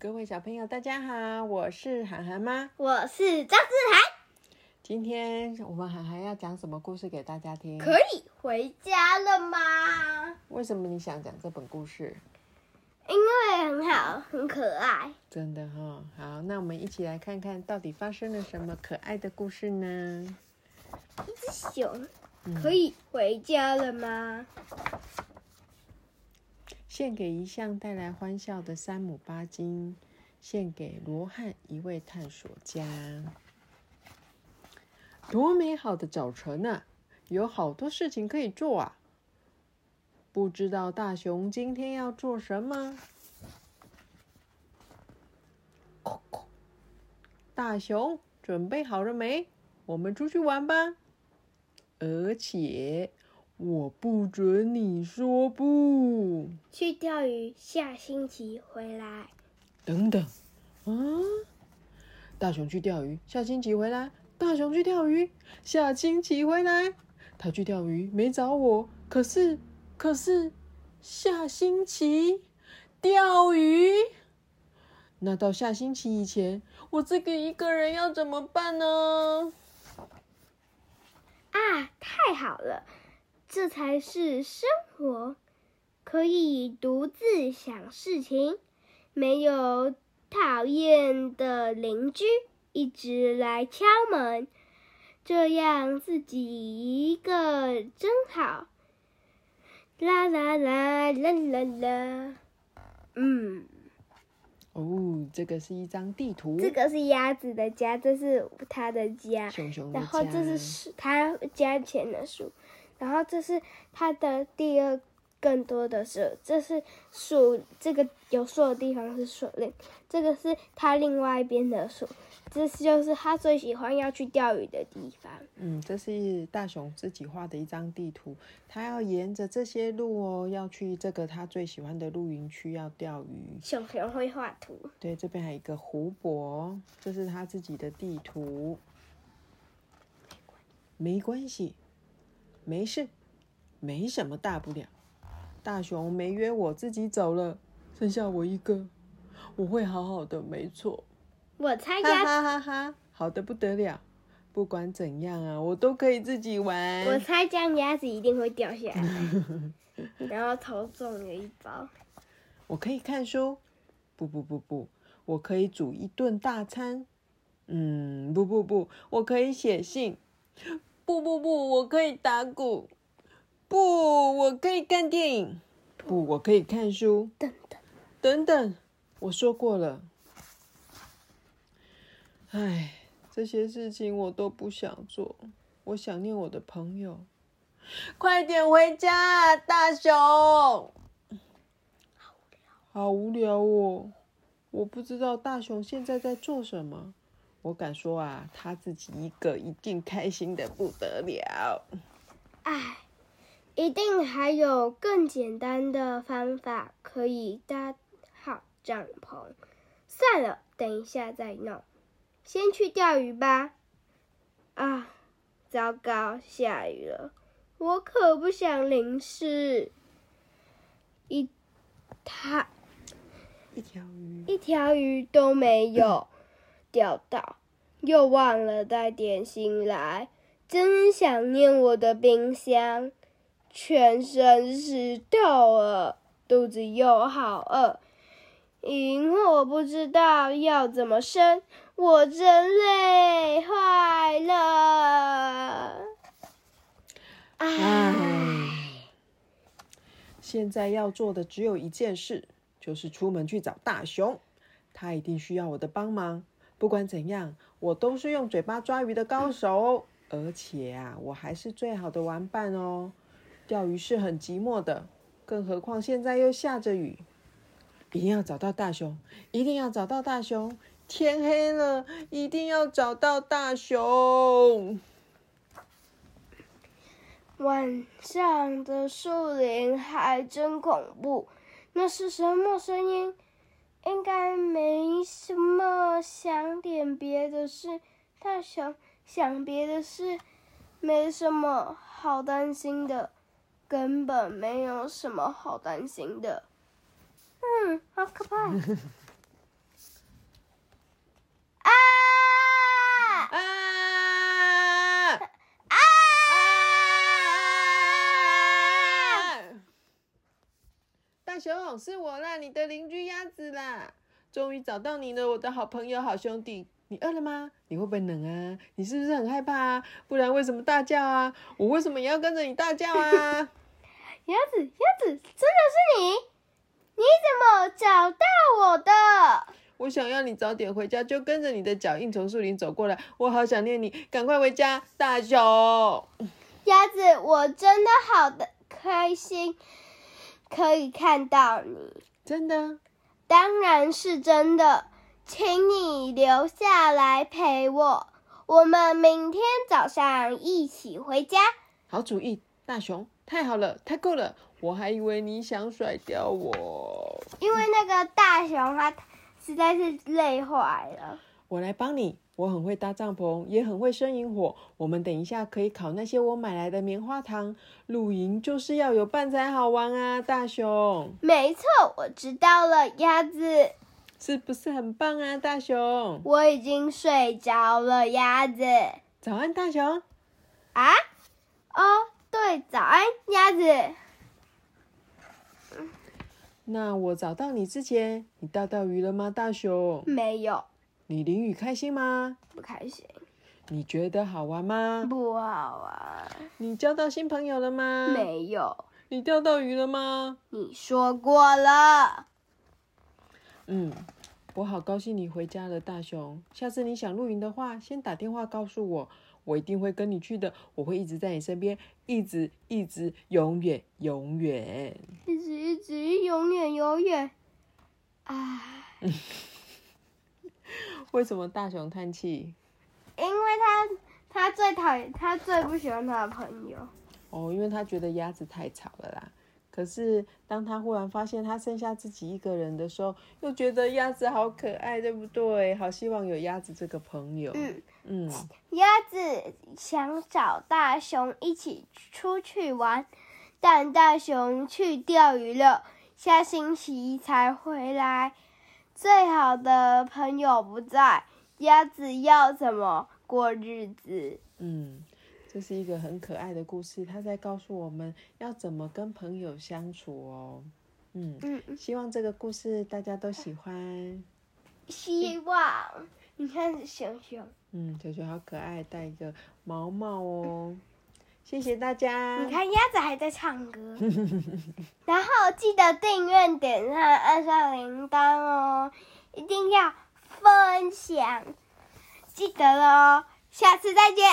各位小朋友，大家好，我是涵涵妈。我是张志涵，今天我们涵涵要讲什么故事给大家听？可以回家了吗？为什么你想讲这本故事？因为很好，很可爱。真的哈、好，那我们一起来看看到底发生了什么可爱的故事呢？一只熊，可以回家了吗？献给一向带来欢笑的山姆巴金，献给罗汉一位探索家。多美好的早晨啊！有好多事情可以做啊！不知道大熊今天要做什么？大熊准备好了没？我们出去玩吧！而且我不准你说不。去钓鱼，下星期回来。等等，啊！大熊去钓鱼，下星期回来。大熊去钓鱼，下星期回来。他去钓鱼没找我，可是可是下星期钓鱼。那到下星期以前，我这个一个人要怎么办呢？啊，太好了，这才是生活，可以独自想事情，没有讨厌的邻居一直来敲门，这样自己一个真好。啦啦啦啦啦啦，嗯，哦，这个是一张地图，这个是鸭子的家，这是它的家。熊熊的然后这是树，他家前的树，然后这是它的第二更多的树，这是树，这个有树的地方是树林，这个是它另外一边的树，这就是他最喜欢要去钓鱼的地方。嗯，这是大熊自己画的一张地图，他要沿着这些路哦，要去这个他最喜欢的露营区要钓鱼。熊熊会画图，对，这边还有一个湖泊，这是他自己的地图。没关系，没事，没什么大不了。大熊没约我，自己走了，剩下我一个，我会好好的，没错。我猜哈鸭，哈哈哈，好的不得了。不管怎样啊，我都可以自己玩。我猜这样鸭子一定会掉下来，然后头中了一包。我可以看书，不不不不，我可以煮一顿大餐。嗯，不不不，我可以写信。不不不，我可以打鼓。不，我可以看电影。不，我可以看书。等等，等等，我说过了。唉，这些事情我都不想做。我想念我的朋友。快点回家，大熊！好无聊哦，我不知道大熊现在在做什么。我敢说啊，他自己一个一定开心的不得了。唉，一定还有更简单的方法可以搭好帐篷。算了，等一下再弄。先去钓鱼吧。啊，糟糕，下雨了，我可不想淋湿。一他一条鱼，一条鱼都没有钓到，又忘了带点心来，真想念我的冰箱，全身湿透了，肚子又好饿，萤火不知道要怎么生，我真累坏了。唉，现在要做的只有一件事，就是出门去找大熊。他一定需要我的帮忙。不管怎样，我都是用嘴巴抓鱼的高手，而且啊，我还是最好的玩伴哦。钓鱼是很寂寞的，更何况现在又下着雨。一定要找到大熊，一定要找到大熊。天黑了，一定要找到大熊。晚上的树林还真恐怖，那是什么声音？应该没什么想点别的事，大熊，想别的事，没什么好担心的，根本没有什么好担心的。嗯，好可怕。啊。是我啦，你的邻居鸭子啦！终于找到你了，我的好朋友、好兄弟。你饿了吗？你会不会冷啊？你是不是很害怕啊？不然为什么大叫啊？我为什么也要跟着你大叫啊？鸭子，鸭子，真的是你？你怎么找到我的？我想要你早点回家，就跟着你的脚印从树林走过来。我好想念你，赶快回家，大熊。鸭子，我真的好的开心，可以看到你。真的？当然是真的，请你留下来陪我。我们明天早上一起回家。好主意，大熊，太好了，太够了。我还以为你想甩掉我，因为那个大熊他实在是累坏了。我来帮你，我很会搭帐篷，也很会生营火。我们等一下可以烤那些我买来的棉花糖。露营就是要有伴才好玩啊，大熊。没错，我知道了，鸭子。是不是很棒啊，大熊？我已经睡着了，鸭子。早安，大熊。啊？哦，对，早安，鸭子。那我找到你之前，你钓到鱼了吗，大熊？没有。你淋雨开心吗？不开心。你觉得好玩吗？不好玩。你交到新朋友了吗？没有。你钓到鱼了吗？你说过了。嗯，我好高兴你回家了，大熊。下次你想露营的话，先打电话告诉我。我一定会跟你去的，我会一直在你身边，一直一直，永远永远，一直一直，永远永远。唉，为什么大熊叹气？因为他他最讨厌，他最不喜欢他的朋友。哦，因为他觉得鸭子太吵了啦。可是，当他忽然发现他剩下自己一个人的时候，又觉得鸭子好可爱，对不对？好希望有鸭子这个朋友。嗯嗯，鸭子想找大熊一起出去玩，但大熊去钓鱼了，下星期才回来。最好的朋友不在，鸭子要怎么过日子？嗯。这是一个很可爱的故事，它在告诉我们要怎么跟朋友相处哦。嗯嗯，希望这个故事大家都喜欢。希望你看熊熊，嗯，熊熊好可爱，戴一个毛毛哦。谢谢大家。你看鸭子还在唱歌，然后记得订阅、点赞、按上铃铛哦，一定要分享，记得了哦。下次再见。